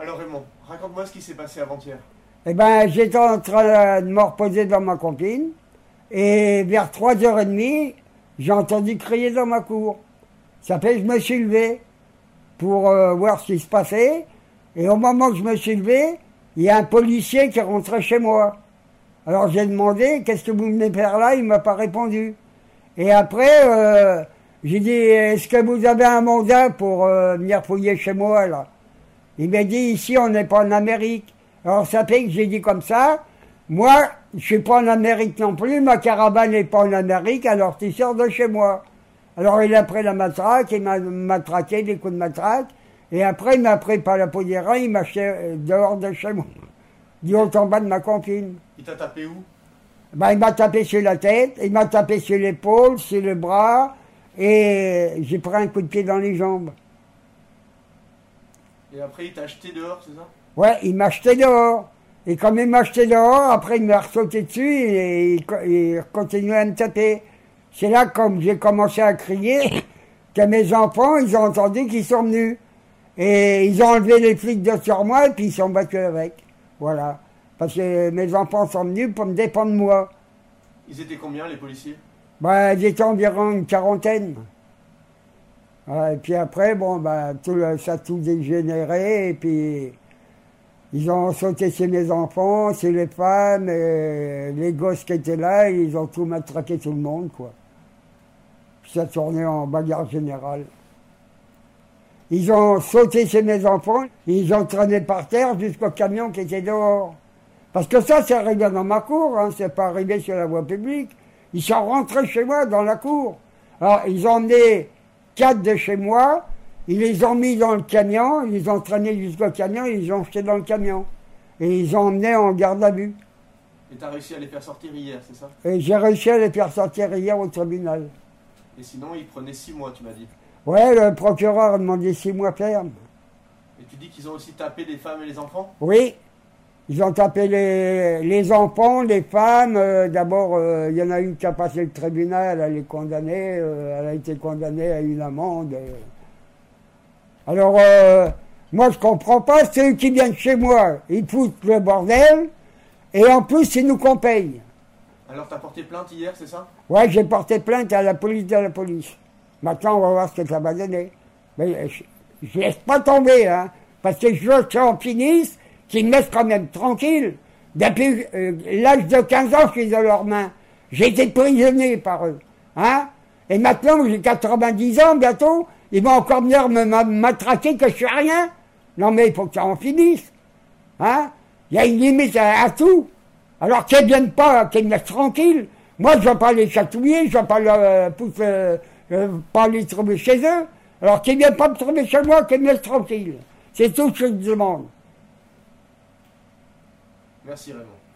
Alors Raymond, raconte-moi ce qui s'est passé avant-hier. Eh ben, j'étais en train de me reposer dans ma copine, et vers 3h30, j'ai entendu crier dans ma cour. Ça fait que je me suis levé pour euh, voir ce qui se passait, et au moment que je me suis levé, il y a un policier qui est rentré chez moi. Alors j'ai demandé, qu'est-ce que vous venez faire là? Il m'a pas répondu. Et après, euh, j'ai dit, est-ce que vous avez un mandat pour euh, venir fouiller chez moi là? Il m'a dit, ici on n'est pas en Amérique. Alors ça fait que j'ai dit comme ça, moi je suis pas en Amérique non plus, ma caravane n'est pas en Amérique, alors tu sors de chez moi. Alors il a pris la matraque, il m'a matraqué des coups de matraque, et après il m'a pris par la peau des reins, il m'a dehors de chez moi, du haut en bas de ma copine. Il t'a tapé où? Ben, il m'a tapé sur la tête, il m'a tapé sur l'épaule, sur le bras, et j'ai pris un coup de pied dans les jambes. Et après il t'a acheté dehors, c'est ça? Ouais, il m'a jeté dehors. Et comme il m'a jeté dehors, après il m'a ressauté dessus et il, il continuait à me taper. C'est là, comme j'ai commencé à crier, que mes enfants, ils ont entendu qu'ils sont venus. Et ils ont enlevé les flics de sur moi et puis ils sont battus avec. Voilà. Parce que mes enfants sont venus pour me défendre moi. Ils étaient combien les policiers? Ben, ils étaient environ une quarantaine. Et puis après, bon, ben, tout, ça a tout dégénéré, et puis ils ont sauté chez mes enfants, chez les femmes, et les gosses qui étaient là, ils ont tout matraqué tout le monde, quoi. Puis ça tournait en bagarre générale. Ils ont sauté chez mes enfants, ils ont traîné par terre jusqu'au camion qui était dehors. Parce que ça, c'est arrivé dans ma cour, hein, c'est pas arrivé sur la voie publique. Ils sont rentrés chez moi dans la cour. Alors, ils ont emmené quatre de chez moi, ils les ont mis dans le camion, ils les ont traînés jusqu'au camion, ils les ont jetés dans le camion. Et ils ont emmené en garde à vue. Et t'as réussi à les faire sortir hier, c'est ça? Et j'ai réussi à les faire sortir hier au tribunal. Et sinon ils prenaient six mois, tu m'as dit. Ouais, le procureur a demandé six mois ferme. Et tu dis qu'ils ont aussi tapé des femmes et les enfants? Oui, ils ont tapé les, les enfants, les femmes. euh, D'abord, euh, il y en a une qui a passé le tribunal, elle est condamnée, euh, elle a été condamnée à une amende. Alors, moi, je comprends pas, ceux qui viennent chez moi, ils foutent le bordel, et en plus, c'est nous paye. Alors t'as porté plainte hier, c'est ça? Ouais, j'ai porté plainte à la police de la police. Maintenant, on va voir ce que ça va donner. Mais je, je laisse pas tomber, hein, parce que je veux que ça en finisse, qu'ils me laissent quand même tranquille. Depuis euh, l'âge de 15 ans, je suis dans leurs mains. J'ai été prisonnier par eux, hein. Et maintenant, j'ai 90 ans bientôt, ils vont encore venir me ma- matraquer que je suis rien. Non, mais il faut que ça en finisse, hein. Il y a une limite à, tout. Alors qu'ils ne viennent pas, qu'ils me laissent tranquille. Moi, je ne vais pas les chatouiller, je ne vais pas, euh, euh, pas les trouver chez eux. Alors qu'ils ne viennent pas me trouver chez moi, qu'ils me laissent tranquille. C'est tout ce que je demande. Merci Raymond.